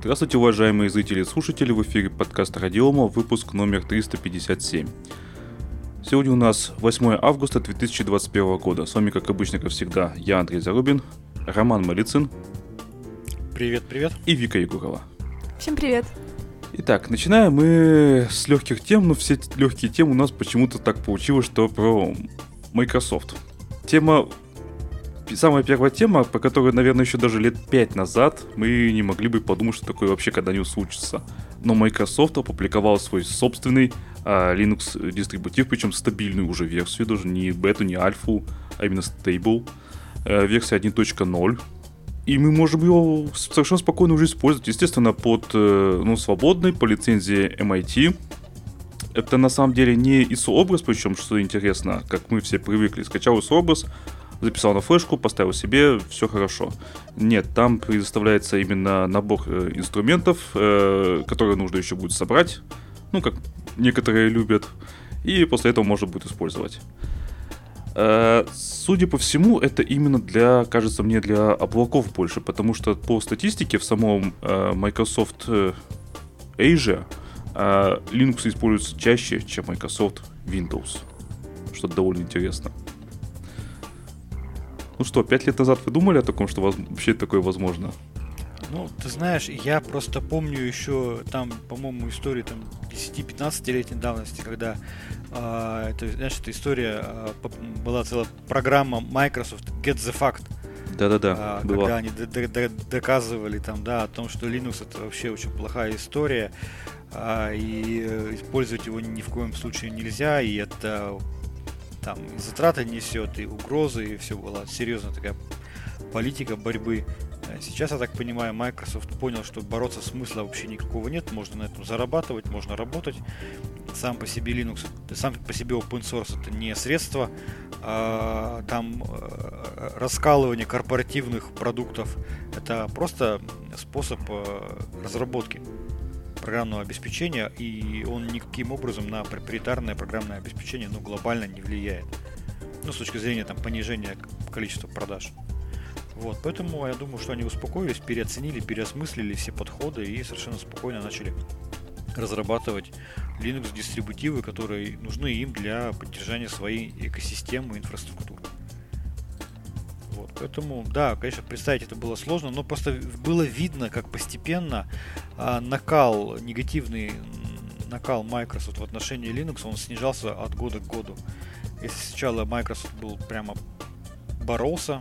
Здравствуйте, уважаемые зрители и слушатели, в эфире подкаста Радиома, выпуск номер 357. Сегодня у нас 8 августа 2021 года. С вами, как обычно, как всегда, я, Андрей Зарубин, Роман Малицын. Привет, привет. И Вика Егорова. Всем привет. Итак, начинаем мы с легких тем, но все легкие темы у нас почему-то так получилось, что про Microsoft. Тема самая первая тема, по которой, наверное, еще даже лет пять назад мы не могли бы подумать, что такое вообще когда-нибудь случится. Но Microsoft опубликовал свой собственный а, Linux дистрибутив, причем стабильную уже версию, даже не бету, не альфу, а именно стейбл. А, версия 1.0. И мы можем его совершенно спокойно уже использовать. Естественно, под э, ну, свободной, по лицензии MIT. Это на самом деле не ISO-образ, причем, что интересно, как мы все привыкли. Скачал ISO-образ, записал на флешку, поставил себе, все хорошо. Нет, там предоставляется именно набор э, инструментов, э, которые нужно еще будет собрать, ну, как некоторые любят, и после этого можно будет использовать. Э, судя по всему, это именно для, кажется мне, для облаков больше, потому что по статистике в самом Microsoft Asia Linux используется чаще, чем Microsoft Windows, что довольно интересно. Ну что, пять лет назад вы думали о таком, что вообще такое возможно? Ну, ты знаешь, я просто помню еще там, по-моему, историю там 10-15-летней давности, когда э, это, знаешь, эта история э, была целая программа Microsoft Get the Fact. Да-да-да. Э, когда они доказывали там, да, о том, что Linux это вообще очень плохая история, э, и использовать его ни в коем случае нельзя, и это там и затраты несет, и угрозы, и все была серьезная такая политика борьбы. Э, сейчас, я так понимаю, Microsoft понял, что бороться смысла вообще никакого нет, можно на этом зарабатывать, можно работать. Сам по себе Linux, сам по себе open source это не средство, а, там э, раскалывание корпоративных продуктов, это просто способ э, разработки программного обеспечения, и он никаким образом на проприетарное программное обеспечение ну, глобально не влияет. Ну, с точки зрения там, понижения количества продаж. Вот, поэтому я думаю, что они успокоились, переоценили, переосмыслили все подходы и совершенно спокойно начали разрабатывать Linux дистрибутивы, которые нужны им для поддержания своей экосистемы и инфраструктуры. Вот, поэтому, да, конечно, представить это было сложно, но просто было видно, как постепенно а, накал, негативный накал Microsoft в отношении Linux, он снижался от года к году. Если сначала Microsoft был прямо боролся,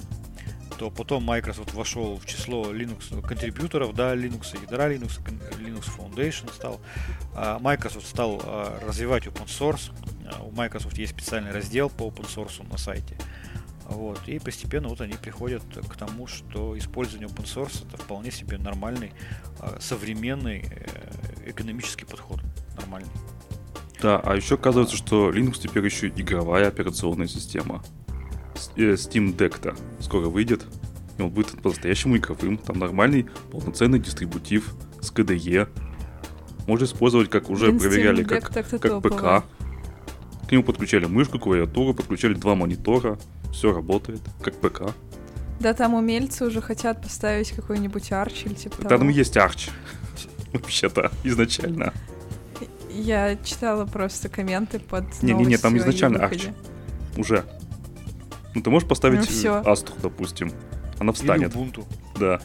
то потом Microsoft вошел в число Linux контрибьюторов, да, Linux, ядра Linux, Linux Foundation стал. А, Microsoft стал а, развивать open source. У Microsoft есть специальный раздел по open source на сайте. Вот. И постепенно вот они приходят к тому, что использование open source это вполне себе нормальный, а, современный э, экономический подход. Нормальный. Да, а еще оказывается, что Linux теперь еще игровая операционная система. Э, Steam Deck-то скоро выйдет. И он будет по-настоящему игровым. Там нормальный полноценный дистрибутив с KDE. Можно использовать, как уже проверяли, как, как ПК. К нему подключали мышку, клавиатуру, подключали два монитора все работает, как ПК. Да, там умельцы уже хотят поставить какой-нибудь арч или типа того. Там есть арч. Вообще-то, изначально. Я читала просто комменты под Не-не-не, там изначально арч. Уже. Ну, ты можешь поставить ну, Астру, допустим. Она встанет. Или Ubuntu. Да.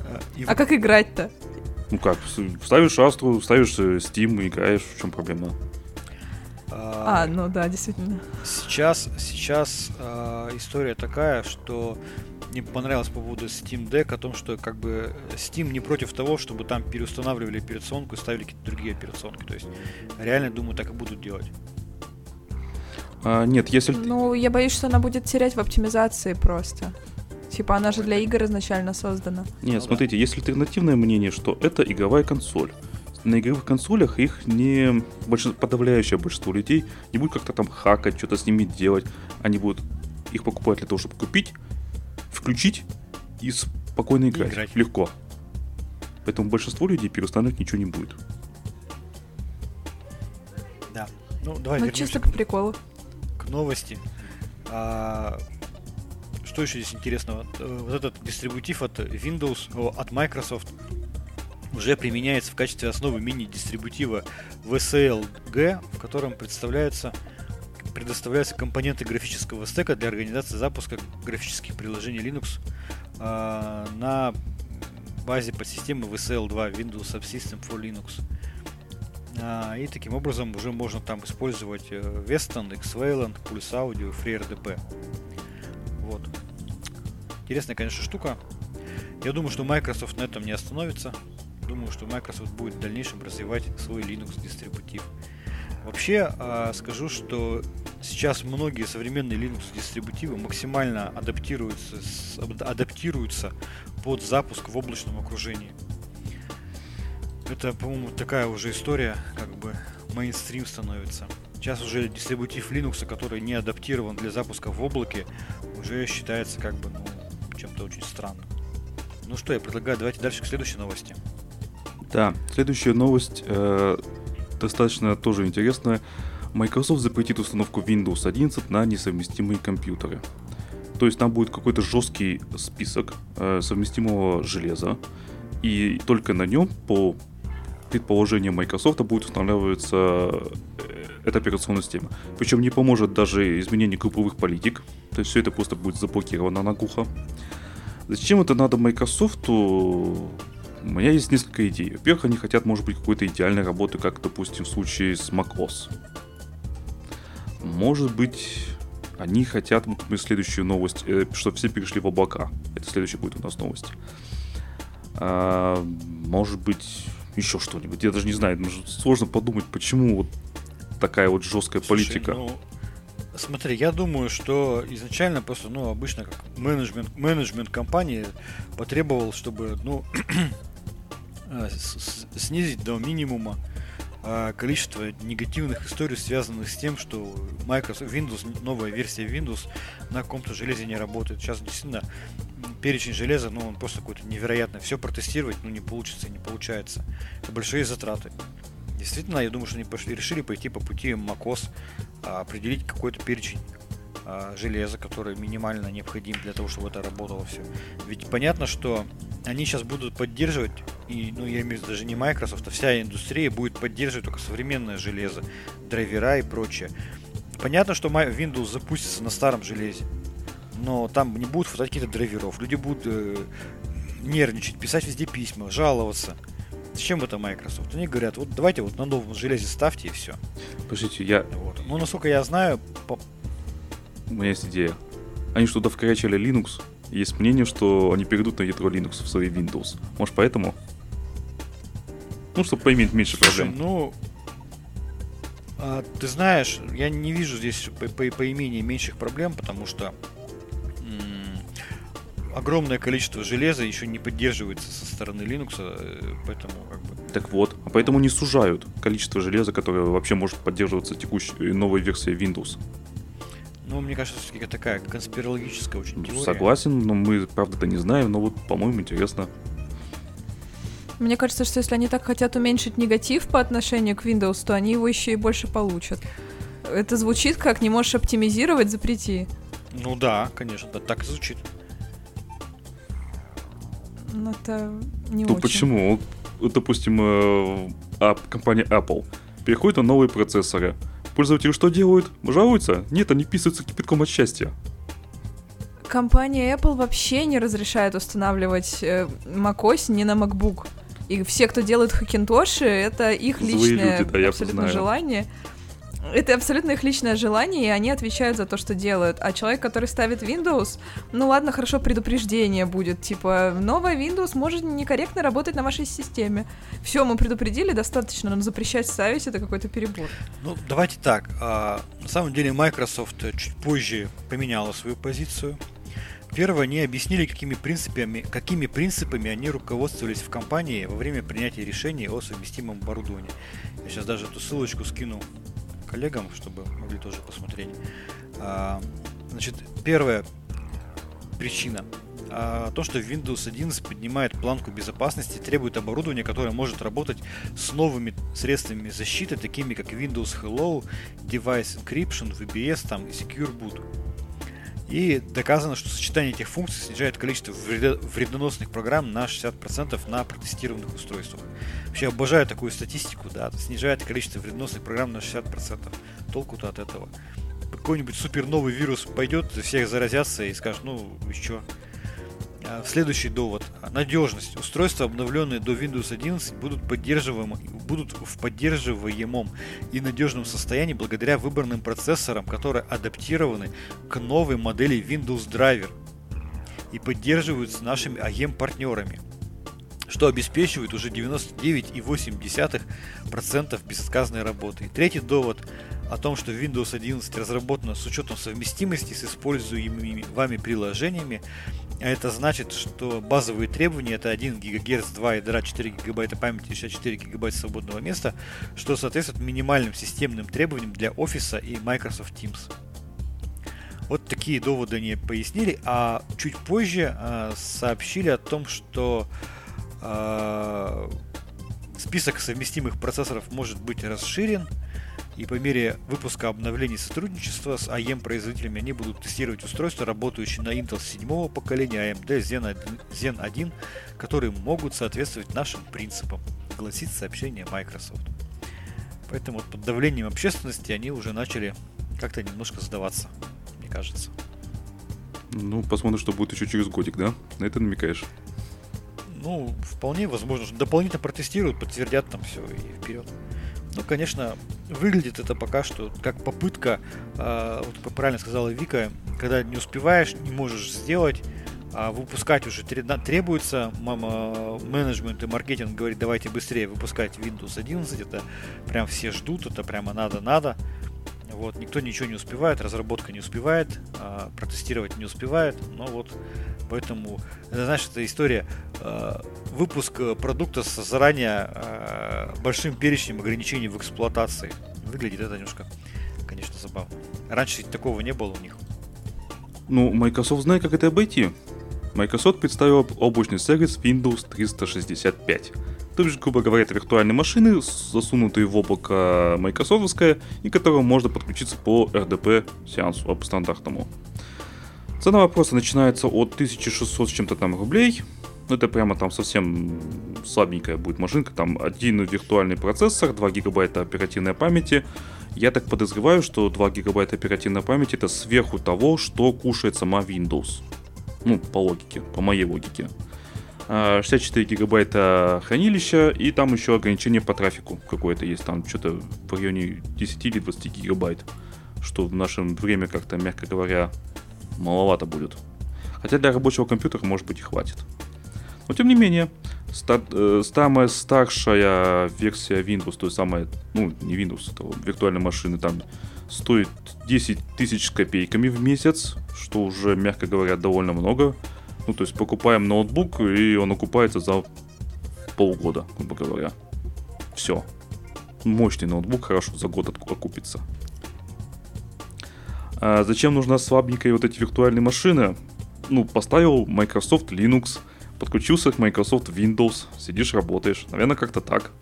А, а как играть-то? Ну как, ставишь Астру, ставишь э, Steam, играешь, в чем проблема? А, а, ну да, действительно. Сейчас, сейчас э, история такая, что мне понравилось по поводу Steam Deck о том, что как бы Steam не против того, чтобы там переустанавливали операционку и ставили какие-то другие операционки. То есть реально, думаю, так и будут делать. А, нет, если... Ну, я боюсь, что она будет терять в оптимизации просто. Типа она же для игр изначально создана. Нет, ну, смотрите, да. есть альтернативное мнение, что это игровая консоль на игровых консолях их не больш... подавляющее большинство людей не будет как-то там хакать, что-то с ними делать. Они будут их покупать для того, чтобы купить, включить и спокойно играть. играть. Легко. Поэтому большинство людей переустанавливать ничего не будет. Да. Ну, давай ну, чисто по приколу. К новости. А, что еще здесь интересного? Э, вот этот дистрибутив от Windows, от Microsoft уже применяется в качестве основы мини-дистрибутива VCLG, в котором представляются предоставляются компоненты графического стека для организации запуска графических приложений Linux э, на базе подсистемы VCL2 Windows Subsystem for Linux. А, и таким образом уже можно там использовать э, Weston, Xwayland, Pulse Audio, FreeRDP. Вот. Интересная, конечно, штука. Я думаю, что Microsoft на этом не остановится. Думаю, что Microsoft будет в дальнейшем развивать свой Linux дистрибутив. Вообще, а, скажу, что сейчас многие современные Linux дистрибутивы максимально адаптируются, адаптируются под запуск в облачном окружении. Это, по-моему, такая уже история, как бы мейнстрим становится. Сейчас уже дистрибутив Linux, который не адаптирован для запуска в облаке, уже считается как бы, ну, чем-то очень странным. Ну что, я предлагаю, давайте дальше к следующей новости. Да, следующая новость э, достаточно тоже интересная. Microsoft запретит установку Windows 11 на несовместимые компьютеры. То есть там будет какой-то жесткий список э, совместимого железа, и только на нем по предположение Microsoft будет устанавливаться э, эта операционная система. Причем не поможет даже изменение групповых политик. То есть все это просто будет заблокировано на глухо. Зачем это надо Microsoft? У меня есть несколько идей. Во-первых, они хотят, может быть, какой-то идеальной работы, как, допустим, в случае с macOS. Может быть, они хотят, мы следующую новость, э, что все перешли в облака. Это следующая будет у нас новость. А, может быть, еще что-нибудь. Я даже не знаю, сложно подумать, почему вот такая вот жесткая Слушай, политика. Ну, смотри, я думаю, что изначально просто, ну, обычно как менеджмент, менеджмент компании потребовал, чтобы, ну, снизить до минимума а, количество негативных историй, связанных с тем, что Microsoft Windows, новая версия Windows на каком-то железе не работает. Сейчас действительно перечень железа, ну, он просто какой-то невероятный. Все протестировать, ну, не получится, не получается. Это большие затраты. Действительно, я думаю, что они пошли, решили пойти по пути macOS, а, определить какой-то перечень а, железа, который минимально необходим для того, чтобы это работало все. Ведь понятно, что они сейчас будут поддерживать, и, ну, я имею в виду даже не Microsoft, а вся индустрия будет поддерживать только современное железо, драйвера и прочее. Понятно, что Windows запустится на старом железе, но там не будут хватать каких-то драйверов. Люди будут э, нервничать, писать везде письма, жаловаться. Зачем это Microsoft? Они говорят, вот давайте вот на новом железе ставьте и все. Подождите, я... Вот. Ну, насколько я знаю... По... У меня есть идея. Они что-то вкорячили Linux. Есть мнение, что они перейдут на ядро Linux в своей Windows. Может, поэтому? Ну, чтобы поиметь меньше проблем. Слушай, ну, а, ты знаешь, я не вижу здесь по, по, поимении меньших проблем, потому что огромное количество железа еще не поддерживается со стороны Linux, э, поэтому как бы... Так вот, а поэтому не сужают количество железа, которое вообще может поддерживаться текущей э, новой версией Windows. Ну, мне кажется, все-таки такая конспирологическая очень теория. Согласен, но мы, правда-то, не знаем, но вот, по-моему, интересно. Мне кажется, что если они так хотят уменьшить негатив по отношению к Windows, то они его еще и больше получат. Это звучит как не можешь оптимизировать, запрети. Ну да, конечно, да, так и звучит. Ну, это не ну, очень. почему? Вот, допустим, э, компания Apple переходит на новые процессоры. Пользователи что делают? Жалуются? Нет, они писаются кипятком от счастья. Компания Apple вообще не разрешает устанавливать э, macOS не на MacBook. И все, кто делает хакинтоши, это их личное люди, да, абсолютно желание это абсолютно их личное желание, и они отвечают за то, что делают. А человек, который ставит Windows, ну ладно, хорошо, предупреждение будет. Типа, новая Windows может некорректно работать на вашей системе. Все, мы предупредили, достаточно, но запрещать ставить это какой-то перебор. Ну, давайте так. А, на самом деле Microsoft чуть позже поменяла свою позицию. Первое, они объяснили, какими принципами, какими принципами они руководствовались в компании во время принятия решений о совместимом оборудовании. Я сейчас даже эту ссылочку скину коллегам, чтобы могли тоже посмотреть. А, значит, первая причина. А, то, что Windows 11 поднимает планку безопасности, требует оборудования, которое может работать с новыми средствами защиты, такими как Windows Hello, Device Encryption, VBS там, Secure Boot. И доказано, что сочетание этих функций снижает количество вредоносных программ на 60% на протестированных устройствах. Вообще обожаю такую статистику, да, снижает количество вредоносных программ на 60%. Толку-то от этого. Какой-нибудь супер новый вирус пойдет, всех заразятся и скажут, ну? А, следующий довод. Надежность. Устройства, обновленные до Windows 11, будут, поддерживаемы, будут в поддерживаемом и надежном состоянии благодаря выбранным процессорам, которые адаптированы к новой модели Windows Driver и поддерживаются нашими AEM-партнерами что обеспечивает уже 99,8% безотказной работы. И третий довод о том, что Windows 11 разработана с учетом совместимости с используемыми вами приложениями, а это значит, что базовые требования это 1 ГГц, 2 ядра, 4 ГБ памяти и 64 ГБ свободного места, что соответствует минимальным системным требованиям для офиса и Microsoft Teams. Вот такие доводы они пояснили, а чуть позже э, сообщили о том, что э, список совместимых процессоров может быть расширен, и по мере выпуска обновлений сотрудничества с AEM-производителями они будут тестировать устройства, работающие на Intel 7 поколения AMD Zen 1, Zen 1, которые могут соответствовать нашим принципам, гласит сообщение Microsoft. Поэтому под давлением общественности они уже начали как-то немножко сдаваться, мне кажется. Ну, посмотрим, что будет еще через годик, да? На это намекаешь? Ну, вполне возможно. Дополнительно протестируют, подтвердят там все и вперед. Ну, конечно, выглядит это пока что как попытка, э, вот правильно сказала Вика, когда не успеваешь, не можешь сделать, а выпускать уже требуется, мама, менеджмент и маркетинг говорит, давайте быстрее выпускать Windows 11, это прям все ждут, это прямо надо-надо. Вот, никто ничего не успевает, разработка не успевает, а, протестировать не успевает, но вот поэтому, знаешь, это история а, выпуск продукта с заранее а, большим перечнем ограничений в эксплуатации. Выглядит это немножко, конечно, забавно. Раньше такого не было у них. Ну, Microsoft знает, как это обойти. Microsoft представила облачный сервис Windows 365 то бишь, грубо говоря, это виртуальные машины, засунутые в облако Microsoftское, и к которым можно подключиться по RDP сеансу, по стандартному. Цена вопроса начинается от 1600 с чем-то там рублей. Это прямо там совсем слабенькая будет машинка. Там один виртуальный процессор, 2 гигабайта оперативной памяти. Я так подозреваю, что 2 гигабайта оперативной памяти это сверху того, что кушает сама Windows. Ну, по логике, по моей логике. 64 а, гигабайта хранилища, и там еще ограничение по трафику какое-то есть, там что-то в районе 10 или 20 гигабайт, что в наше время как-то, мягко говоря, маловато будет. Хотя для рабочего компьютера, может быть, и хватит. Но тем не менее, э, самая старшая версия Windows, то есть самая, ну, не Windows, это виртуальной машины, там стоит 10 тысяч копейками в месяц, что уже, мягко говоря, довольно много. Ну, то есть покупаем ноутбук, и он окупается за полгода, грубо говоря. Все. Мощный ноутбук хорошо за год окупится. А зачем нужна слабенькая вот эти виртуальные машины? Ну, поставил Microsoft Linux, подключился к Microsoft Windows, сидишь, работаешь. Наверное, как-то так.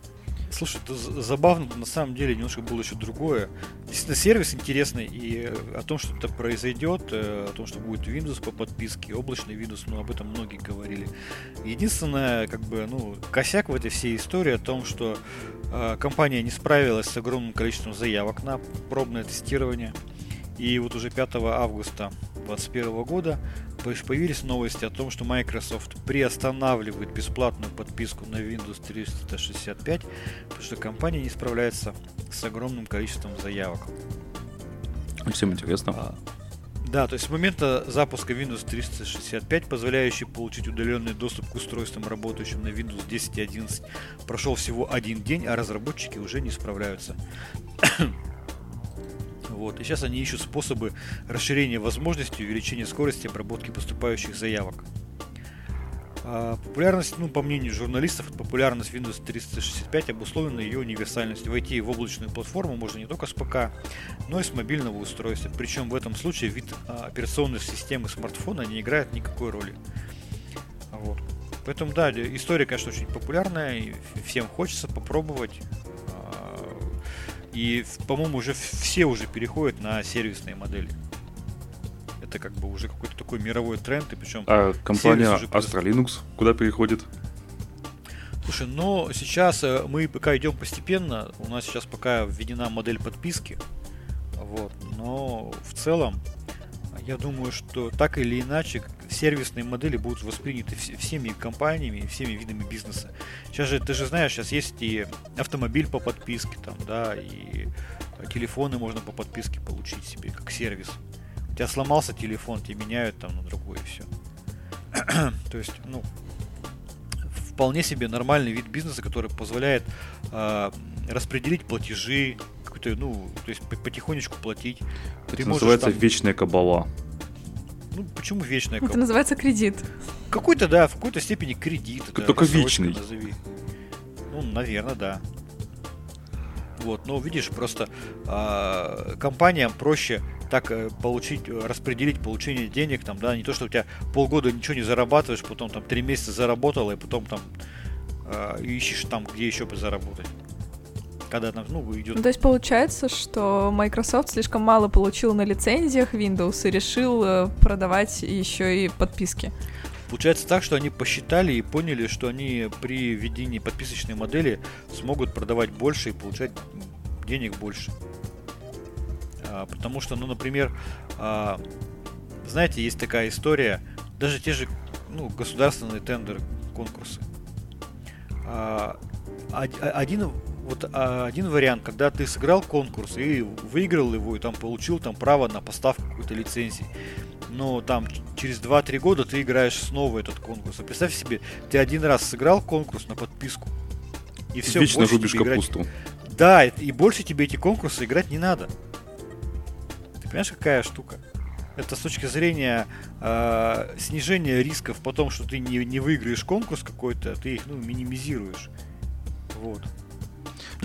Слушай, это забавно, на самом деле немножко было еще другое. Действительно, сервис интересный, и о том, что это произойдет, э, о том, что будет Windows по подписке, облачный Windows, ну, об этом многие говорили. Единственное, как бы, ну, косяк в этой всей истории о том, что э, компания не справилась с огромным количеством заявок на пробное тестирование. И вот уже 5 августа 2021 года появились новости о том, что Microsoft приостанавливает бесплатную подписку на Windows 365, потому что компания не справляется с огромным количеством заявок. Всем интересно. А, да, то есть с момента запуска Windows 365, позволяющий получить удаленный доступ к устройствам, работающим на Windows 10 и 11, прошел всего один день, а разработчики уже не справляются. Вот. И сейчас они ищут способы расширения возможностей увеличения скорости обработки поступающих заявок. А популярность, ну, по мнению журналистов, популярность Windows 365 обусловлена ее универсальностью. Войти в облачную платформу можно не только с ПК, но и с мобильного устройства. Причем в этом случае вид а, операционной системы смартфона не играет никакой роли. Вот. Поэтому, да, история, конечно, очень популярная, и всем хочется попробовать. И, по-моему, уже все уже переходят на сервисные модели. Это как бы уже какой-то такой мировой тренд, и причем... А компания Astra Linux куда переходит? Слушай, но сейчас э, мы пока идем постепенно, у нас сейчас пока введена модель подписки, вот, но в целом я думаю, что так или иначе сервисные модели будут восприняты всеми компаниями, всеми видами бизнеса. Сейчас же, ты же знаешь, сейчас есть и автомобиль по подписке, там, да, и телефоны можно по подписке получить себе, как сервис. У тебя сломался телефон, тебе меняют там на другой и все. То есть, ну, вполне себе нормальный вид бизнеса, который позволяет э, распределить платежи, какой-то, ну, то есть потихонечку платить. Это Ты называется там... вечная кабала. Ну, почему вечная? Это называется кредит. Какой-то, да, в какой-то степени кредит. Только да, вечный. Назови. Ну, наверное, да. Вот, но видишь, просто э, компаниям проще так э, получить, распределить получение денег, там, да, не то, что у тебя полгода ничего не зарабатываешь, потом там три месяца заработал, и потом там э, ищешь там, где еще бы заработать. Когда там, ну, идет... Ну, то есть получается, что Microsoft слишком мало получил на лицензиях Windows и решил э, продавать еще и подписки. Получается так, что они посчитали и поняли, что они при введении подписочной модели смогут продавать больше и получать денег больше. А, потому что, ну, например, а, знаете, есть такая история, даже те же ну, государственные тендеры, конкурсы. А, один, вот, один вариант, когда ты сыграл конкурс и выиграл его, и там получил там право на поставку какой-то лицензии. Но там через 2-3 года ты играешь снова этот конкурс. А представь себе, ты один раз сыграл конкурс на подписку. И все, Вечно рубишь капусту. Играть... Да, и больше тебе эти конкурсы играть не надо. Понимаешь, какая штука? Это с точки зрения э, снижения рисков потом, что ты не, не выиграешь конкурс какой-то, ты их ну, минимизируешь. Вот.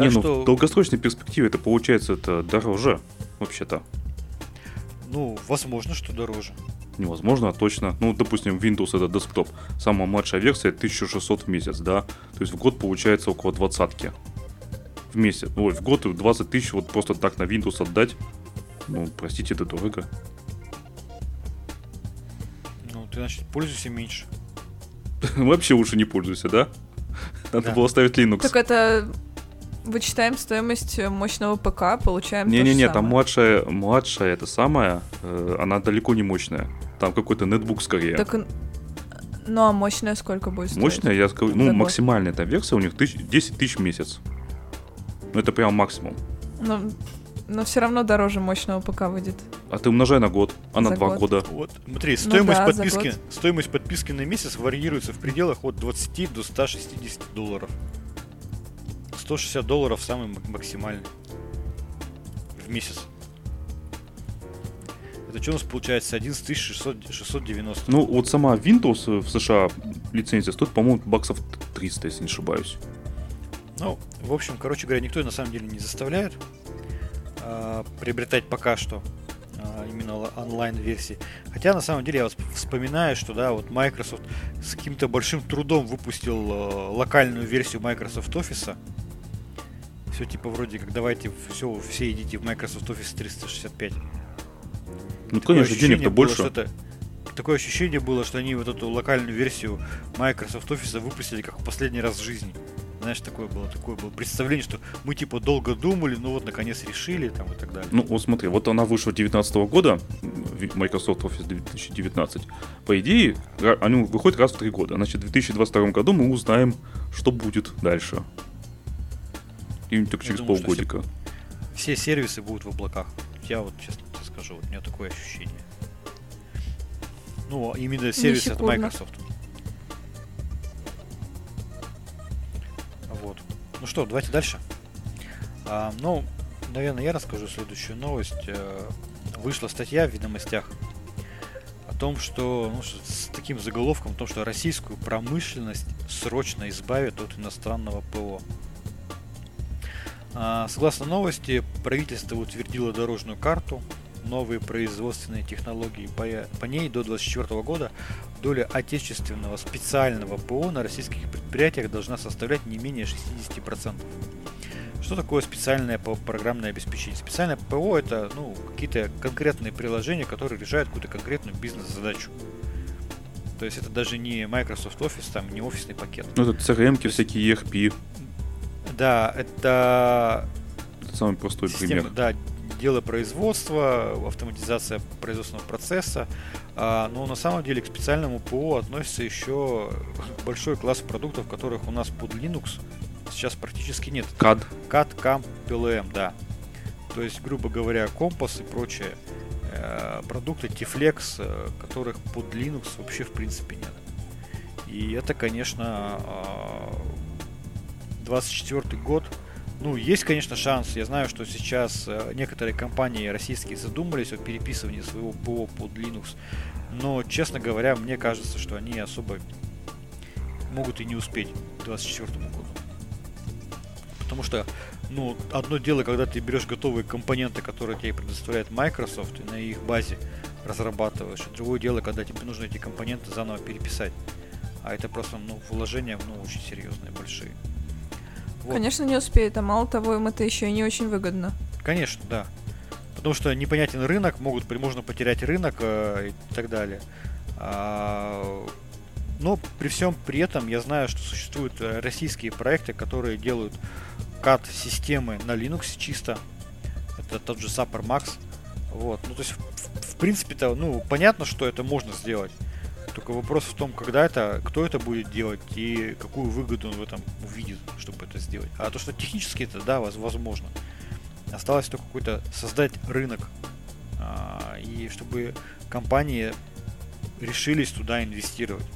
Так не, ну, что... в долгосрочной перспективе это получается это дороже, вообще-то. Ну, возможно, что дороже. Невозможно, а точно. Ну, допустим, Windows это десктоп. Самая младшая версия 1600 в месяц, да? То есть в год получается около двадцатки. В месяц. Ой, в год 20 тысяч вот просто так на Windows отдать ну, простите, это дорого. Ну, ты, значит, пользуйся меньше. Вообще лучше не пользуйся, да? Надо да. было ставить Linux. Так это вычитаем стоимость мощного ПК, получаем Не-не-не, там младшая, младшая это самая, э, она далеко не мощная. Там какой-то нетбук скорее. Так, ну а мощная сколько будет стоить? Мощная, я скажу, ну максимальная там версия у них тысяч, 10 тысяч в месяц. Ну это прям максимум. Ну, но все равно дороже мощного ПК выйдет. А ты умножай на год, а на два года. Вот, смотри, ну стоимость, ну, да, подписки, стоимость подписки на месяц варьируется в пределах от 20 до 160 долларов. 160 долларов самый максимальный в месяц. Это что у нас получается? 11 690. Ну, вот сама Windows в США лицензия стоит, по-моему, баксов 300, если не ошибаюсь. Ну, в общем, короче говоря, никто на самом деле не заставляет. Э, приобретать пока что э, именно онлайн-версии. Хотя на самом деле я вот вспоминаю, что да, вот Microsoft с каким-то большим трудом выпустил э, локальную версию Microsoft Office. Все типа вроде как давайте все, все идите в Microsoft Office 365. Ну, такое конечно, денег-то больше. Это, такое ощущение было, что они вот эту локальную версию Microsoft Office выпустили как в последний раз в жизни. Знаешь, такое было, такое было представление, что мы типа долго думали, ну вот наконец решили там и так далее. Ну вот смотри, вот она вышла 2019 года, Microsoft Office 2019. По идее, они выходят раз в три года. Значит, в 2022 году мы узнаем, что будет дальше. И только через думаю, полгодика. Все, все сервисы будут в облаках. Я вот честно тебе скажу, вот у меня такое ощущение. Ну, именно сервисы от Microsoft. Ну что, давайте дальше. А, ну, наверное, я расскажу следующую новость. Э, вышла статья в ведомостях о том, что ну, с таким заголовком, о том, что российскую промышленность срочно избавят от иностранного ПО. А, согласно новости, правительство утвердило дорожную карту новые производственные технологии по, ней до 2024 года доля отечественного специального ПО на российских предприятиях должна составлять не менее 60%. Что такое специальное программное обеспечение? Специальное ПО это ну, какие-то конкретные приложения, которые решают какую-то конкретную бизнес-задачу. То есть это даже не Microsoft Office, там не офисный пакет. Ну, это CRM, всякие ERP. Да, это... это самый простой система, пример. Да, дело производства, автоматизация производственного процесса. А, но на самом деле к специальному ПО относится еще большой класс продуктов, которых у нас под Linux сейчас практически нет. CAD. CAD, CAM, PLM, да. То есть, грубо говоря, компас и прочее э, продукты Tiflex, э, которых под Linux вообще в принципе нет. И это, конечно, э, 24 год. Ну, есть, конечно, шанс. Я знаю, что сейчас э, некоторые компании российские задумались о переписывании своего ПО под Linux. Но, честно говоря, мне кажется, что они особо могут и не успеть к 2024 году. Потому что, ну, одно дело, когда ты берешь готовые компоненты, которые тебе предоставляет Microsoft, и на их базе разрабатываешь. И другое дело, когда тебе нужно эти компоненты заново переписать. А это просто, ну, вложения, ну, очень серьезные, большие. Вот. Конечно, не успеет, а мало того, им это еще и не очень выгодно. Конечно, да. Потому что непонятен рынок, могут, можно потерять рынок э, и так далее. А, но при всем при этом я знаю, что существуют э, российские проекты, которые делают CAD системы на Linux чисто. Это тот же Super Max. Вот. Ну, то есть, в, в принципе-то, ну, понятно, что это можно сделать. Только вопрос в том, когда это, кто это будет делать и какую выгоду он в этом увидит, чтобы это сделать. А то, что технически это, да, возможно. Осталось только какой-то создать рынок. А, и чтобы компании решились туда инвестировать.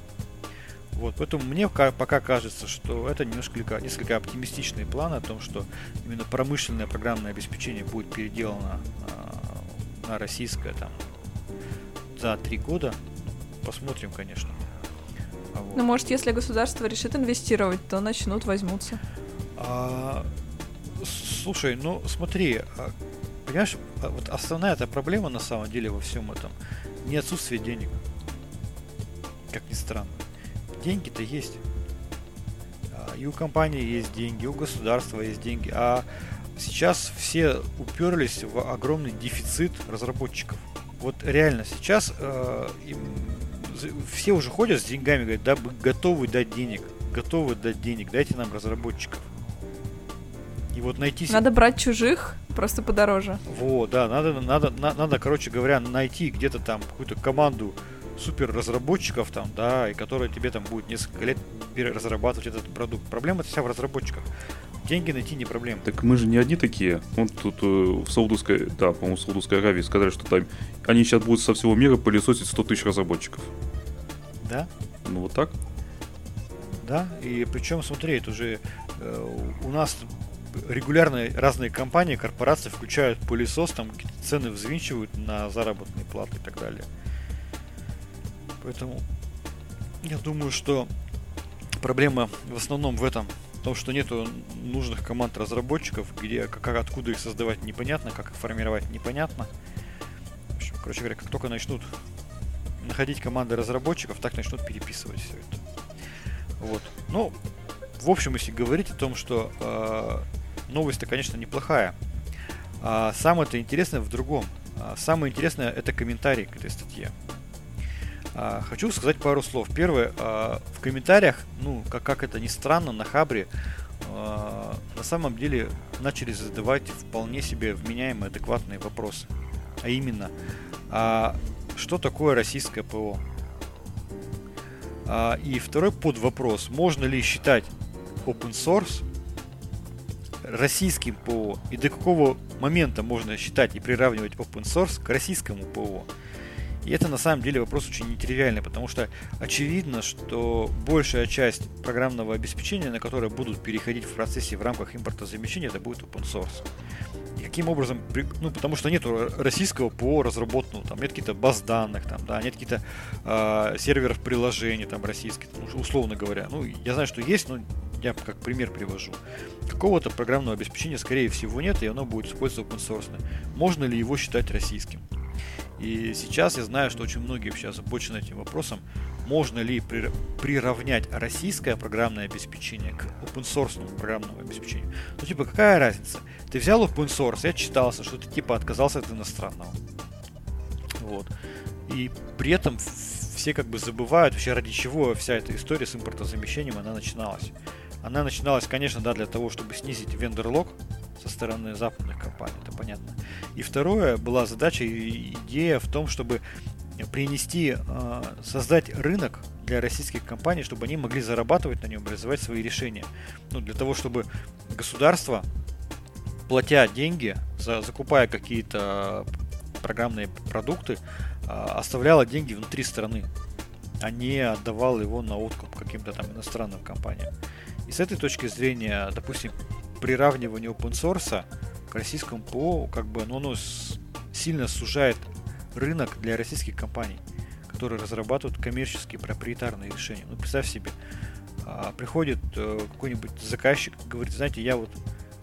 Вот, поэтому мне пока кажется, что это несколько, несколько оптимистичный план о том, что именно промышленное программное обеспечение будет переделано э, на российское там за три года. Посмотрим, конечно. А вот. Ну, может, если государство решит инвестировать, то начнут, возьмутся. А, слушай, ну смотри, а, понимаешь, а вот основная эта проблема на самом деле во всем этом не отсутствие денег. Как ни странно деньги-то есть. А, и у компании есть деньги, у государства есть деньги. А сейчас все уперлись в огромный дефицит разработчиков. Вот реально сейчас э, им, все уже ходят с деньгами, говорят, да, готовы дать денег, готовы дать денег, дайте нам разработчиков. И вот найти... Надо брать чужих, просто подороже. Вот, да, надо, надо, надо, надо, короче говоря, найти где-то там какую-то команду супер разработчиков там, да, и которые тебе там будет несколько лет разрабатывать этот продукт. Проблема вся в разработчиках. Деньги найти не проблема. Так мы же не одни такие. Вот тут э, в Саудовской, да, по-моему, в Саудовской Аравии сказали, что там они сейчас будут со всего мира пылесосить 100 тысяч разработчиков. Да? Ну вот так. Да, и причем, смотри, это уже э, у нас регулярно разные компании, корпорации включают пылесос, там цены взвинчивают на заработные платы и так далее. Поэтому я думаю, что проблема в основном в этом, том, что нету нужных команд разработчиков, где как, откуда их создавать непонятно, как их формировать непонятно. В общем, короче говоря, как только начнут находить команды разработчиков, так начнут переписывать все это. Вот. Ну, в общем, если говорить о том, что э, новость-то, конечно, неплохая. А самое-то интересное в другом. А самое интересное это комментарий к этой статье. А, хочу сказать пару слов. Первое, а, в комментариях, ну, как, как это ни странно, на Хабре а, на самом деле начали задавать вполне себе вменяемые, адекватные вопросы. А именно, а, что такое российское ПО? А, и второй под вопрос, можно ли считать open source российским ПО и до какого момента можно считать и приравнивать open source к российскому ПО? И это на самом деле вопрос очень нетривиальный, потому что очевидно, что большая часть программного обеспечения, на которое будут переходить в процессе в рамках импортозамещения, это будет open source. И каким образом, ну, потому что нет российского ПО разработанного, там нет каких-то баз данных, там, да, нет каких-то э, серверов приложений, там, российских, условно говоря. Ну, я знаю, что есть, но я как пример привожу. Какого-то программного обеспечения, скорее всего, нет, и оно будет использоваться open source. Можно ли его считать российским? И сейчас я знаю, что очень многие вообще озабочены этим вопросом, можно ли приравнять российское программное обеспечение к open source программному обеспечению. Ну, типа, какая разница? Ты взял open source, я читался, что ты, типа, отказался от иностранного. Вот. И при этом все как бы забывают вообще ради чего вся эта история с импортозамещением она начиналась. Она начиналась, конечно, да, для того, чтобы снизить вендор-лог со стороны западных компаний, это понятно. И второе была задача и идея в том, чтобы принести, э, создать рынок для российских компаний, чтобы они могли зарабатывать на нем, реализовать свои решения. Ну, для того, чтобы государство, платя деньги, за, закупая какие-то программные продукты, э, оставляло деньги внутри страны, а не отдавало его на откуп каким-то там иностранным компаниям. И с этой точки зрения, допустим, приравнивание open source к российскому ПО, как бы, ну, оно сильно сужает рынок для российских компаний, которые разрабатывают коммерческие проприетарные решения. Ну, представь себе, а, приходит э, какой-нибудь заказчик, говорит, знаете, я вот,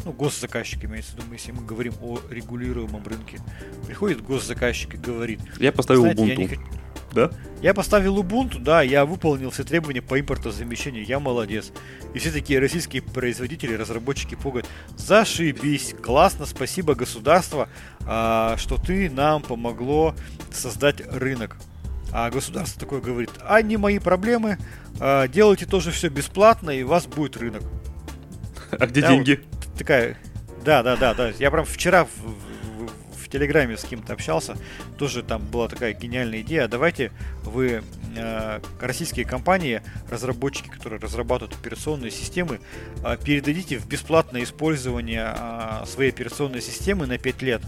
ну, госзаказчик имеется в виду, если мы говорим о регулируемом рынке, приходит госзаказчик и говорит, я поставил Ubuntu. Я не, да? Я поставил Ubuntu, да, я выполнил все требования по импортозамещению, я молодец. И все такие российские производители, разработчики пугают, зашибись, классно, спасибо государство, а, что ты нам помогло создать рынок. А государство такое говорит, а не мои проблемы, а, делайте тоже все бесплатно, и у вас будет рынок. А где да, деньги? Вот такая, да, да, да, да. Я прям вчера Телеграме с кем-то общался, тоже там была такая гениальная идея. Давайте вы э, российские компании, разработчики, которые разрабатывают операционные системы, э, передадите в бесплатное использование э, своей операционной системы на 5 лет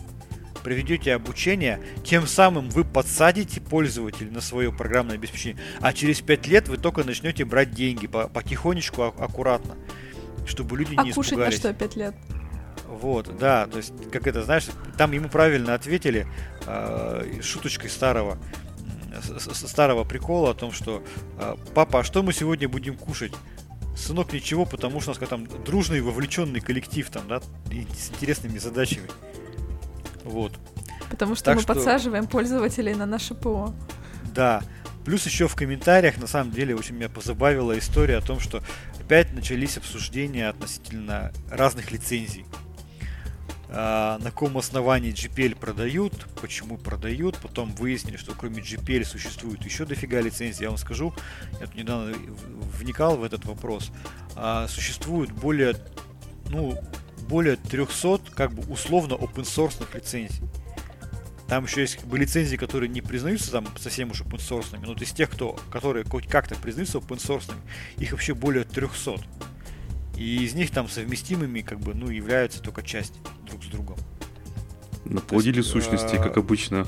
проведете обучение, тем самым вы подсадите пользователя на свое программное обеспечение, а через 5 лет вы только начнете брать деньги по потихонечку, а, аккуратно, чтобы люди а не испугались. А кушать на что 5 лет? Вот, да, то есть, как это, знаешь, там ему правильно ответили э, шуточкой старого старого прикола о том, что э, папа, а что мы сегодня будем кушать? Сынок, ничего, потому что у нас там дружный, вовлеченный коллектив там, да, с интересными задачами. Вот. Потому что так мы что... подсаживаем пользователей на наше ПО. Да. Плюс еще в комментариях, на самом деле, очень меня позабавила история о том, что опять начались обсуждения относительно разных лицензий. А, на каком основании GPL продают, почему продают, потом выяснили, что кроме GPL существует еще дофига лицензий. Я вам скажу, я тут недавно вникал в этот вопрос. А, существует более, ну, более 300 как бы условно open source лицензий. Там еще есть как бы лицензии, которые не признаются там совсем уж open source. Но то есть тех, кто, которые хоть как-то признаются open source, их вообще более 300. И из них там совместимыми как бы, ну, являются только часть друг с другом. Наплодили есть, сущности, а... как обычно.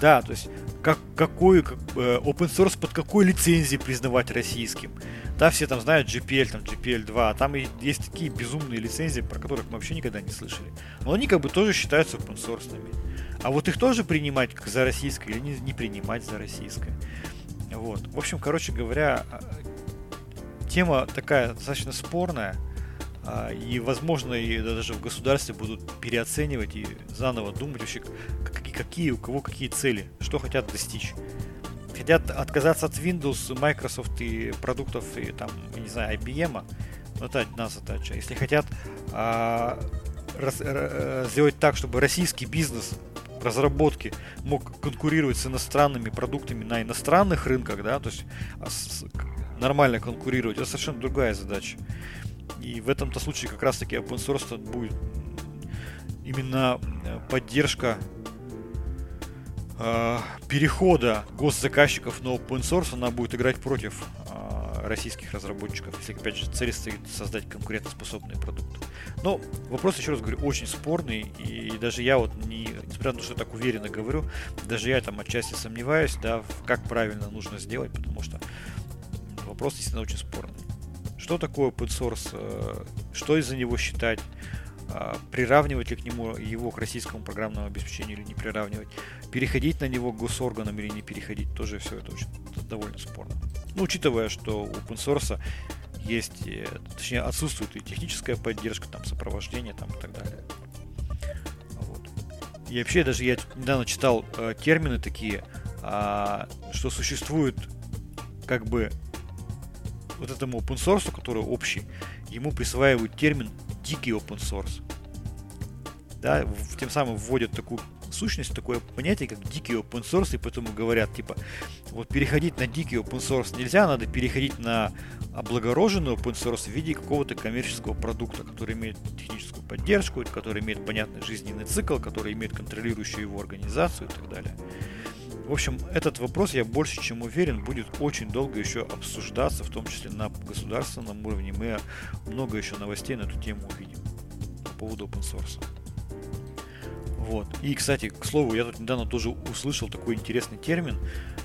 Да, то есть как, какой как, э, open source под какой лицензией признавать российским. Да, все там знают GPL, там GPL2, а там и есть такие безумные лицензии, про которых мы вообще никогда не слышали. Но они как бы тоже считаются open source. А вот их тоже принимать как за российское или не, не принимать за российское. Вот. В общем, короче говоря, тема такая достаточно спорная. А, и, возможно, и даже в государстве будут переоценивать и заново думать вообще, какие у кого какие цели, что хотят достичь. Хотят отказаться от Windows, Microsoft и продуктов, и там, не знаю, IBM, ну, это одна задача. Если хотят а, раз, а, сделать так, чтобы российский бизнес разработки мог конкурировать с иностранными продуктами на иностранных рынках, да, то есть а, нормально конкурировать, это совершенно другая задача. И в этом-то случае как раз-таки open source будет именно э, поддержка э, перехода госзаказчиков на open source, она будет играть против э, российских разработчиков, если, опять же, цель стоит создать конкурентоспособные продукты. Но вопрос, еще раз говорю, очень спорный, и даже я вот, не, несмотря на то, что я так уверенно говорю, даже я там отчасти сомневаюсь, да, как правильно нужно сделать, потому что вопрос действительно очень спорный. Что такое open source? Э, что из-за него считать? А, приравнивать ли к нему его к российскому программному обеспечению или не приравнивать? Переходить на него госорганам или не переходить? Тоже все это очень довольно спорно. Ну, учитывая, что у open source есть, э, точнее, отсутствует и техническая поддержка, там, сопровождение, там, и так далее. Вот. И вообще даже я недавно читал э, термины такие, э, что существует как бы вот этому open source, который общий, ему присваивают термин дикий open source. Да, тем самым вводят такую сущность, такое понятие, как дикий open source, и поэтому говорят, типа, вот переходить на дикий open source нельзя, надо переходить на облагороженный open source в виде какого-то коммерческого продукта, который имеет техническую поддержку, который имеет понятный жизненный цикл, который имеет контролирующую его организацию и так далее. В общем, этот вопрос, я больше чем уверен, будет очень долго еще обсуждаться, в том числе на государственном уровне. Мы много еще новостей на эту тему увидим по поводу open source. Вот. И, кстати, к слову, я тут недавно тоже услышал такой интересный термин.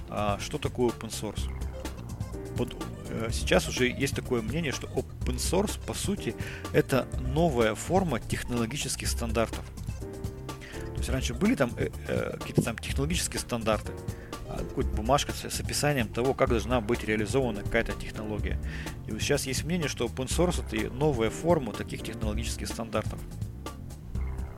А, что такое open source? Под, э, сейчас уже есть такое мнение, что open source, по сути, это новая форма технологических стандартов. Есть раньше были там э, э, какие-то там технологические стандарты, а, какая-то бумажка с, с описанием того, как должна быть реализована какая-то технология. И вот сейчас есть мнение, что open source это новая форма таких технологических стандартов.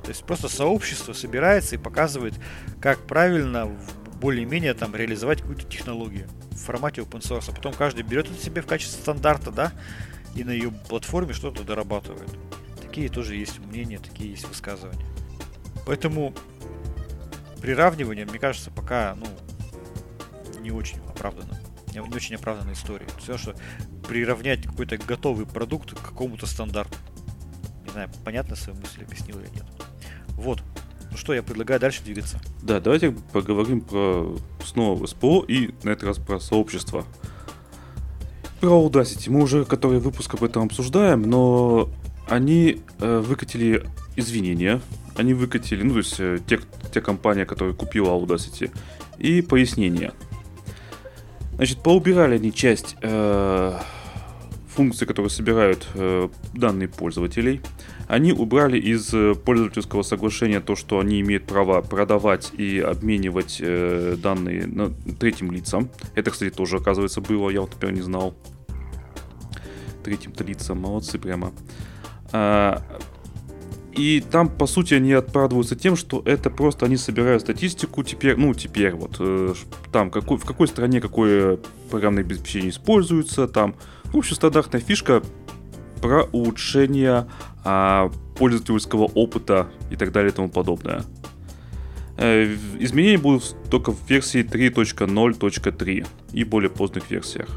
То есть просто сообщество собирается и показывает, как правильно более-менее там реализовать какую-то технологию в формате open source. А потом каждый берет это себе в качестве стандарта, да, и на ее платформе что-то дорабатывает. Такие тоже есть мнения, такие есть высказывания. Поэтому приравнивание, мне кажется, пока ну, не очень оправдано. Не очень оправданная история. Все, что приравнять какой-то готовый продукт к какому-то стандарту. Не знаю, понятно свою мысль объяснил или нет. Вот. Ну что, я предлагаю дальше двигаться. Да, давайте поговорим про снова СПО и на этот раз про сообщество. Про Audacity. Мы уже который выпуск об этом обсуждаем, но они э, выкатили извинения они выкатили, ну, то есть э, те, те компания, которая купила Audacity, и пояснения. Значит, поубирали они часть э, функций, которые собирают э, данные пользователей. Они убрали из э, пользовательского соглашения то, что они имеют право продавать и обменивать э, данные на третьим лицам. Это, кстати, тоже, оказывается, было, я вот теперь не знал. Третьим-то лицам, молодцы прямо. И там, по сути, они оправдываются тем, что это просто они собирают статистику теперь, ну, теперь вот, э, там, какой, в какой стране какое программное обеспечение используется, там, в общем, стандартная фишка про улучшение а, пользовательского опыта и так далее и тому подобное. Э, изменения будут только в версии 3.0.3 и более поздних версиях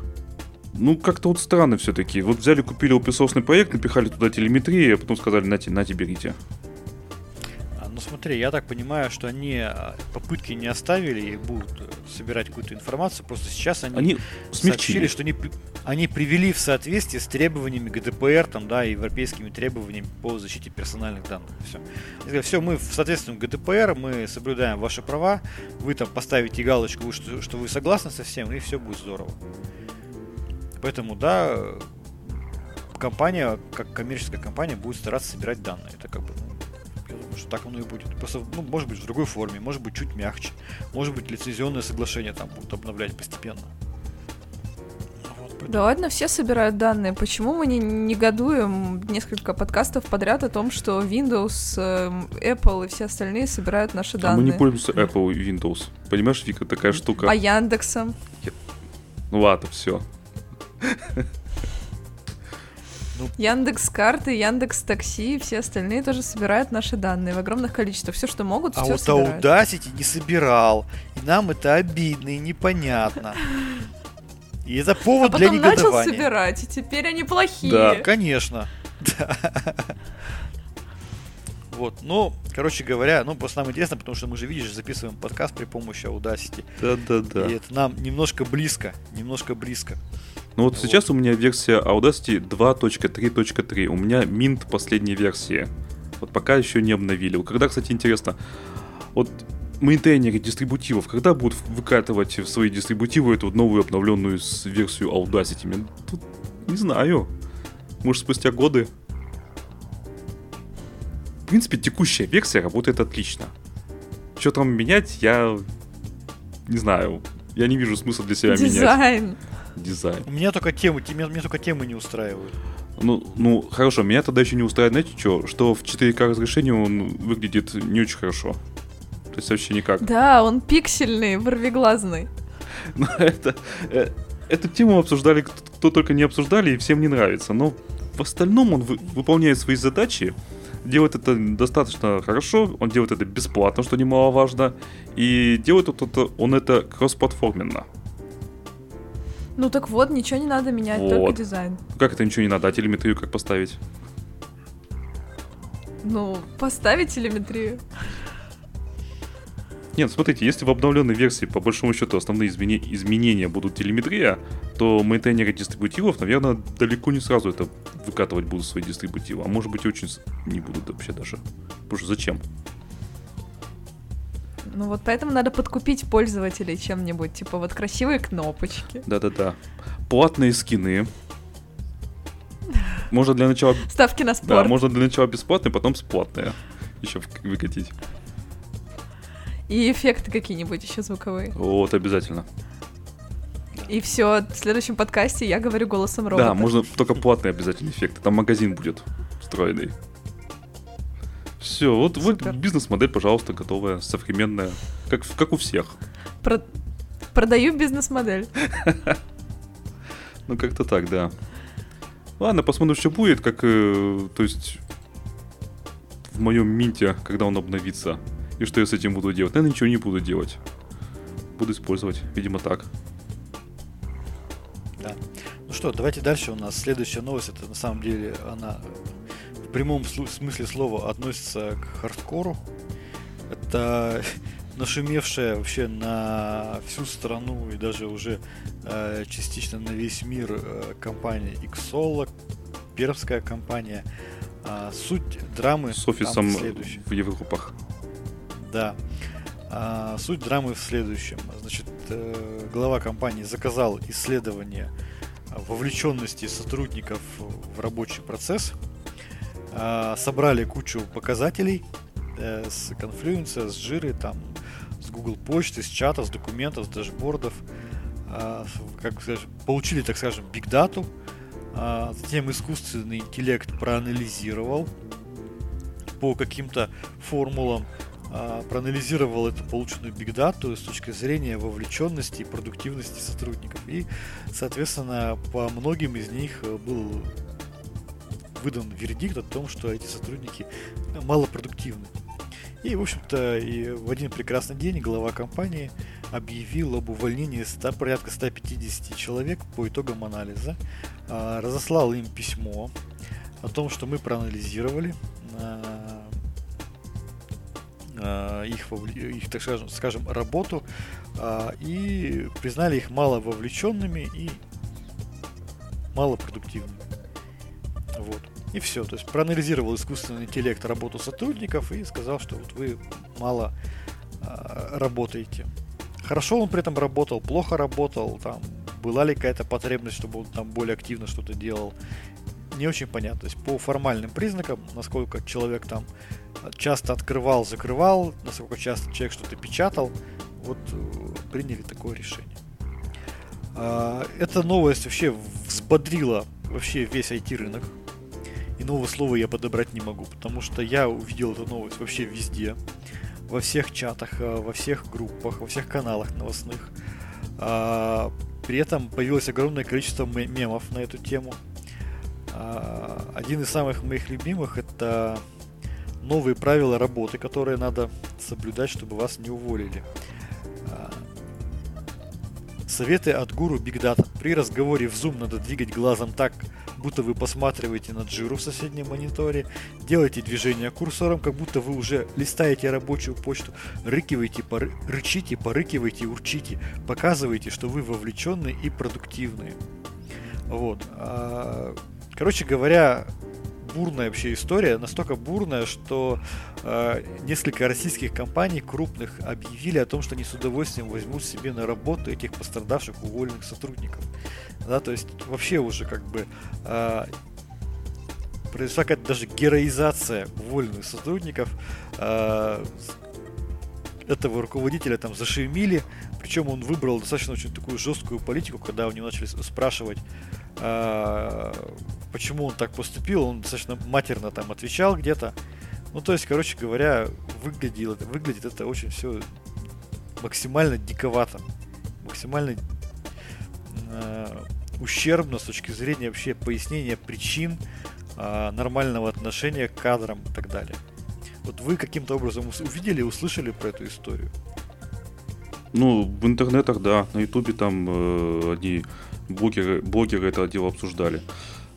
ну, как-то вот странно все-таки. Вот взяли, купили open source проект, напихали туда телеметрию, а потом сказали, нате, нате, берите. А, ну смотри, я так понимаю, что они а, попытки не оставили и будут э, собирать какую-то информацию, просто сейчас они, они сообщили, что они, они привели в соответствие с требованиями ГДПР там, да, и европейскими требованиями по защите персональных данных. Все. Сказали, все, мы в соответствии с ГДПР, мы соблюдаем ваши права, вы там поставите галочку, что, что вы согласны со всем, и все будет здорово. Поэтому, да, компания, как коммерческая компания, будет стараться собирать данные. Это как бы, ну, я думаю, что так оно и будет. Просто, ну, может быть, в другой форме, может быть, чуть мягче. Может быть, лицензионные соглашения там будут обновлять постепенно. Да ладно, все собирают данные. Почему мы не негодуем несколько подкастов подряд о том, что Windows, эм, Apple и все остальные собирают наши данные? А мы не пользуемся Apple и Windows. Понимаешь, Вика, такая штука. А Яндексом? Ну ладно, все. Ну, Яндекс карты, Яндекс такси и все остальные тоже собирают наши данные в огромных количествах. Все, что могут, а все вот собирают. Audacity не собирал. И нам это обидно и непонятно. И это повод а для негодования. начал собирать, и теперь они плохие. Да, конечно. Да. Вот, ну, короче говоря, ну, просто нам интересно, потому что мы же, видишь, записываем подкаст при помощи Audacity. Да-да-да. И это нам немножко близко, немножко близко. Ну вот, сейчас у меня версия Audacity 2.3.3. У меня Mint последней версии. Вот пока еще не обновили. Когда, кстати, интересно, вот мейнтейнеры дистрибутивов, когда будут выкатывать в свои дистрибутивы эту новую обновленную версию Audacity? Тут не знаю. Может, спустя годы? В принципе, текущая версия работает отлично. Что там менять, я не знаю. Я не вижу смысла для себя Дизайн. менять дизайн. Меня только темы, меня, меня только темы не устраивают. Ну, ну, хорошо, меня тогда еще не устраивает, знаете что? Что в 4К разрешении он выглядит не очень хорошо. То есть вообще никак. Да, он пиксельный, ворвиглазный. Но это, э, эту тему обсуждали, кто только не обсуждали, и всем не нравится. Но в остальном он вы, выполняет свои задачи, делает это достаточно хорошо, он делает это бесплатно, что немаловажно, и делает это, он это кроссплатформенно. Ну так вот, ничего не надо менять, вот. только дизайн. Как это ничего не надо? А телеметрию как поставить? Ну, поставить телеметрию. Нет, смотрите, если в обновленной версии, по большому счету, основные измени- изменения будут телеметрия, то мейнтейнеры дистрибутивов, наверное, далеко не сразу это выкатывать будут свои дистрибутивы. А может быть, очень не будут вообще даже. Потому что зачем? Ну вот поэтому надо подкупить пользователей чем-нибудь, типа вот красивые кнопочки. Да-да-да. Платные скины. Можно для начала... Ставки на спорт. Да, можно для начала бесплатные, потом бесплатные еще выкатить. И эффекты какие-нибудь еще звуковые. Вот, обязательно. И все, в следующем подкасте я говорю голосом робота. Да, можно только платные обязательно эффекты. Там магазин будет встроенный. Все, вот, вот бизнес-модель, пожалуйста, готовая, современная, как, как у всех. Про... Продаю бизнес-модель. Ну, как-то так, да. Ладно, посмотрим, что будет, как, э, то есть, в моем минте, когда он обновится. И что я с этим буду делать? Наверное, ничего не буду делать. Буду использовать, видимо, так. Да. Ну что, давайте дальше. У нас следующая новость. Это на самом деле она прямом смысле слова относится к хардкору. Это нашумевшая вообще на всю страну и даже уже э, частично на весь мир э, компания Xolo, пермская компания. А, суть драмы с офисом в Европах. Да. А, суть драмы в следующем. Значит, э, глава компании заказал исследование вовлеченности сотрудников в рабочий процесс. А, собрали кучу показателей э, с конфлюенса, с жиры, там, с Google почты, с чата, с документов, с дашбордов. А, как сказать, получили, так скажем, биг дату. А, затем искусственный интеллект проанализировал по каким-то формулам а, проанализировал эту полученную бигдату с точки зрения вовлеченности и продуктивности сотрудников. И, соответственно, по многим из них э, был выдан вердикт о том, что эти сотрудники малопродуктивны. И, в общем-то, и в один прекрасный день глава компании объявил об увольнении 100, порядка 150 человек по итогам анализа, а, разослал им письмо о том, что мы проанализировали а, э, их, их, так скажем, скажем работу и признали их мало вовлеченными и мало продуктивными. Вот. И все. То есть проанализировал искусственный интеллект работу сотрудников и сказал, что вот вы мало э, работаете. Хорошо он при этом работал, плохо работал, там была ли какая-то потребность, чтобы он там более активно что-то делал. Не очень понятно. То есть по формальным признакам, насколько человек там часто открывал, закрывал, насколько часто человек что-то печатал, вот э, приняли такое решение. А, эта новость вообще взбодрила вообще весь IT-рынок. И нового слова я подобрать не могу, потому что я увидел эту новость вообще везде. Во всех чатах, э, во всех группах, во всех каналах новостных. А, при этом появилось огромное количество мемов на эту тему. А, один из самых моих любимых это новые правила работы, которые надо соблюдать, чтобы вас не уволили. Советы от гуру Big Data. При разговоре в Zoom надо двигать глазом так, будто вы посматриваете на джиру в соседнем мониторе. Делайте движение курсором, как будто вы уже листаете рабочую почту. Рыкивайте, поры... рычите, порыкивайте, урчите. Показывайте, что вы вовлеченные и продуктивные. Вот. А, короче говоря, бурная вообще история, настолько бурная, что э, несколько российских компаний крупных объявили о том, что они с удовольствием возьмут себе на работу этих пострадавших уволенных сотрудников. Да, то есть вообще уже как бы э, произошла какая-то даже героизация уволенных сотрудников. Э, этого руководителя там зашемили, причем он выбрал достаточно очень такую жесткую политику, когда у него начали спрашивать, э, почему он так поступил, он достаточно матерно там отвечал где-то, Ну, то есть, короче говоря, выглядит, выглядит это очень все максимально диковато. Максимально э, ущербно с точки зрения вообще пояснения причин э, нормального отношения к кадрам и так далее. Вот вы каким-то образом увидели и услышали про эту историю? Ну, в интернетах, да. На ютубе там э, одни блогеры, блогеры это дело обсуждали.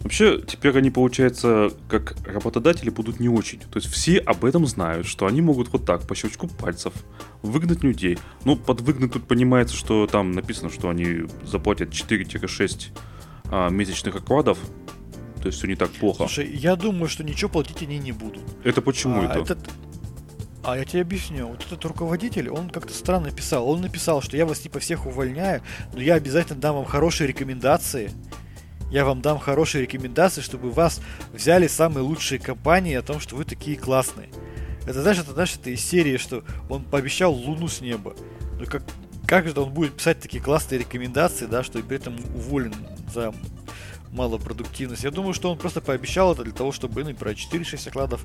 Вообще, теперь они, получается, как работодатели будут не очень. То есть все об этом знают, что они могут вот так, по щелчку пальцев, выгнать людей. Ну, под выгнать тут понимается, что там написано, что они заплатят 4-6 а, месячных окладов. То есть все не так плохо. Слушай, я думаю, что ничего платить они не будут. Это почему а, это? Этот... А я тебе объясню. Вот этот руководитель, он как-то странно писал. Он написал, что я вас типа всех увольняю, но я обязательно дам вам хорошие рекомендации я вам дам хорошие рекомендации, чтобы вас взяли самые лучшие компании о том, что вы такие классные. Это знаешь, это знаешь, это из серии, что он пообещал луну с неба. Ну как, как же он будет писать такие классные рекомендации, да, что и при этом уволен за малопродуктивность. Я думаю, что он просто пообещал это для того, чтобы, ну, про 4-6 окладов,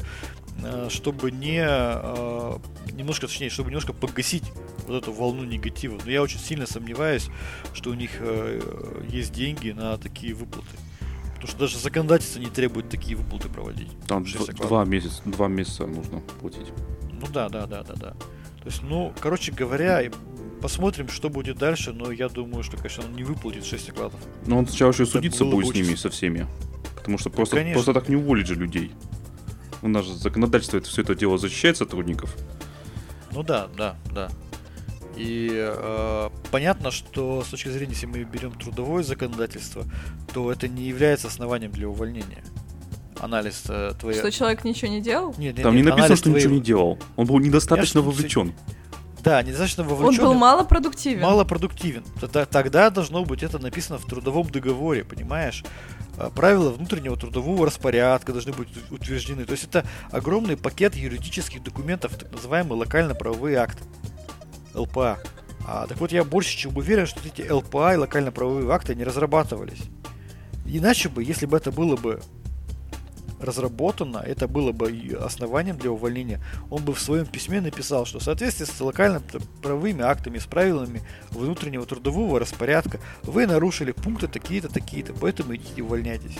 э, чтобы не, э, немножко, точнее, чтобы немножко погасить вот эту волну негатива. Но я очень сильно сомневаюсь, что у них э, есть деньги на такие выплаты. Потому что даже законодательство не требует такие выплаты проводить. Там два месяца, два месяца нужно платить. Ну да, да, да, да, да. То есть, ну, короче говоря, Посмотрим, что будет дальше, но я думаю, что, конечно, он не выплатит 6 окладов. Но он сначала еще судиться будет с ними, со всеми. Потому что просто, просто так не уволить же людей. У нас же законодательство это все это дело защищает сотрудников. Ну да, да, да. И э, понятно, что с точки зрения, если мы берем трудовое законодательство, то это не является основанием для увольнения. Анализ э, твоей... Что человек ничего не делал? Нет, нет, Там нет, не написано, что твоей... ничего не делал. Он был недостаточно Я вовлечен. Да, недостаточно вовлечен. Он был малопродуктивен. Малопродуктивен. Тогда, тогда должно быть это написано в трудовом договоре, понимаешь? А, правила внутреннего трудового распорядка должны быть утверждены. То есть это огромный пакет юридических документов, так называемые локально-правовые акты. ЛПА. А, так вот, я больше чем уверен, что эти ЛПА и локально-правовые акты не разрабатывались. Иначе бы, если бы это было бы разработано, это было бы основанием для увольнения, он бы в своем письме написал, что в соответствии с локально-правовыми актами, с правилами внутреннего трудового распорядка, вы нарушили пункты такие-то, такие-то, поэтому идите увольняйтесь.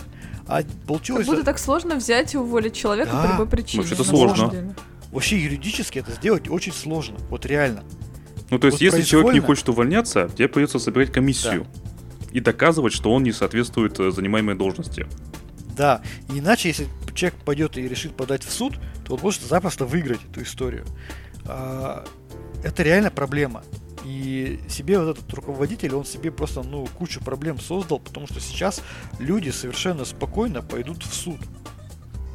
А получилось... Как будто так сложно взять и уволить человека да. по любой причине. Вообще-то сложно. Вообще юридически это сделать очень сложно, вот реально. Ну, то есть, вот если человек не хочет увольняться, тебе придется собирать комиссию да. и доказывать, что он не соответствует э, занимаемой должности. Да, иначе, если человек пойдет и решит подать в суд, то он может запросто выиграть эту историю. А, это реально проблема. И себе вот этот руководитель, он себе просто, ну, кучу проблем создал, потому что сейчас люди совершенно спокойно пойдут в суд.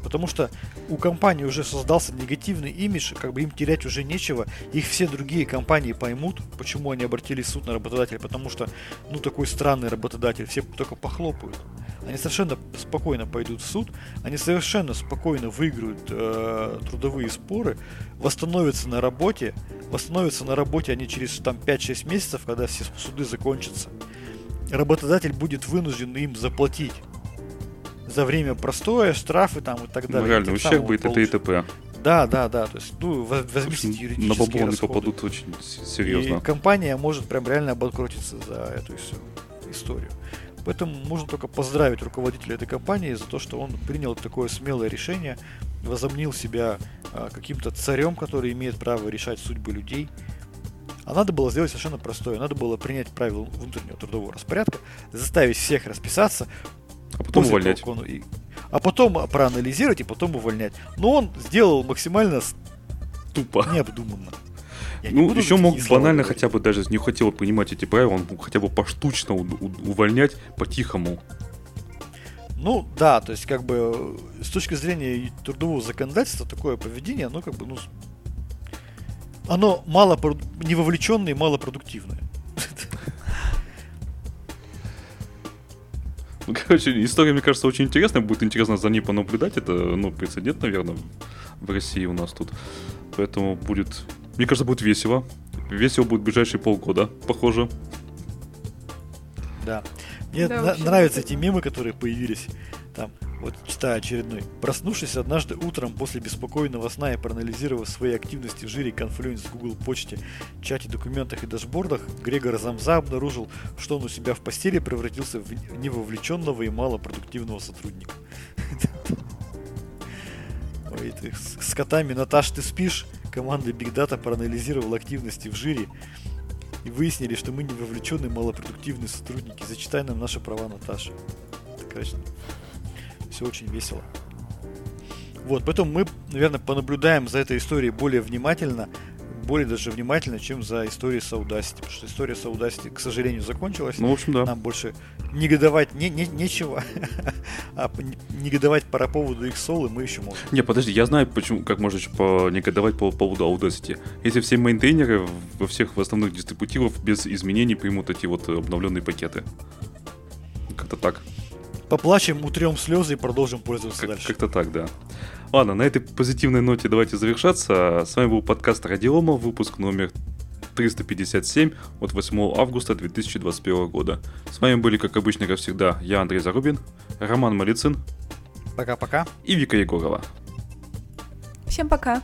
Потому что у компании уже создался негативный имидж, как бы им терять уже нечего. Их все другие компании поймут, почему они обратились в суд на работодателя. Потому что, ну, такой странный работодатель, все только похлопают. Они совершенно спокойно пойдут в суд, они совершенно спокойно выиграют э, трудовые споры, восстановятся на работе, восстановятся на работе они через там 5-6 месяцев, когда все суды закончатся. Работодатель будет вынужден им заплатить за время простое, штрафы там и так далее. Ну, реально, ущерб будет это и т.п. Да, да, да. То есть, ну, возместить юридические На бабу попадут очень серьезно. И компания может прям реально обанкротиться за эту историю. Поэтому можно только поздравить руководителя этой компании за то, что он принял такое смелое решение, возомнил себя а, каким-то царем, который имеет право решать судьбы людей. А надо было сделать совершенно простое. Надо было принять правила внутреннего трудового распорядка, заставить всех расписаться, а потом увольнять. Он, и, а потом проанализировать и потом увольнять. Но он сделал максимально тупо, необдуманно. Я ну, еще мог банально говорить. хотя бы даже не хотел понимать эти правила, он мог хотя бы поштучно увольнять по-тихому. Ну, да, то есть, как бы, с точки зрения трудового законодательства, такое поведение, оно как бы, ну, оно мало, не вовлеченное и малопродуктивное. Ну, короче, история, мне кажется, очень интересная. Будет интересно за ней понаблюдать. Это, ну, прецедент, наверное, в России у нас тут. Поэтому будет мне кажется, будет весело. Весело будет в ближайшие полгода, похоже. Да. Мне да, на- нравятся эти мемы, которые появились. Там Вот читаю очередной. Проснувшись однажды утром после беспокойного сна и проанализировав свои активности в жире Confluence в Google почте, чате, документах и дашбордах, Грегор Замза обнаружил, что он у себя в постели превратился в невовлеченного и малопродуктивного сотрудника. Ой, ты, с котами, Наташ, ты спишь? Команда Big Data проанализировала активности в жире и выяснили, что мы не вовлеченные малопродуктивные сотрудники. Зачитай нам наши права, Наташа. Это, конечно, все очень весело. Вот, поэтому мы, наверное, понаблюдаем за этой историей более внимательно, более даже внимательно, чем за историей с Audacity. Потому что история с Audacity, к сожалению, закончилась. Ну, в общем, да. Нам больше негодовать не, не, нечего, а негодовать по поводу их солы мы еще можем. Не, подожди, я знаю, почему, как можно еще по негодовать по поводу Audacity. Если все мейнтейнеры во всех в основных дистрибутивах без изменений примут эти вот обновленные пакеты. Как-то так. Поплачем, утрем слезы и продолжим пользоваться как, дальше. Как-то так, да. Ладно, на этой позитивной ноте давайте завершаться. С вами был подкаст Радиома, выпуск номер 357 от 8 августа 2021 года. С вами были, как обычно, как всегда, я, Андрей Зарубин, Роман Малицын. Пока-пока. И Вика Егорова. Всем пока.